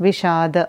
विषाद।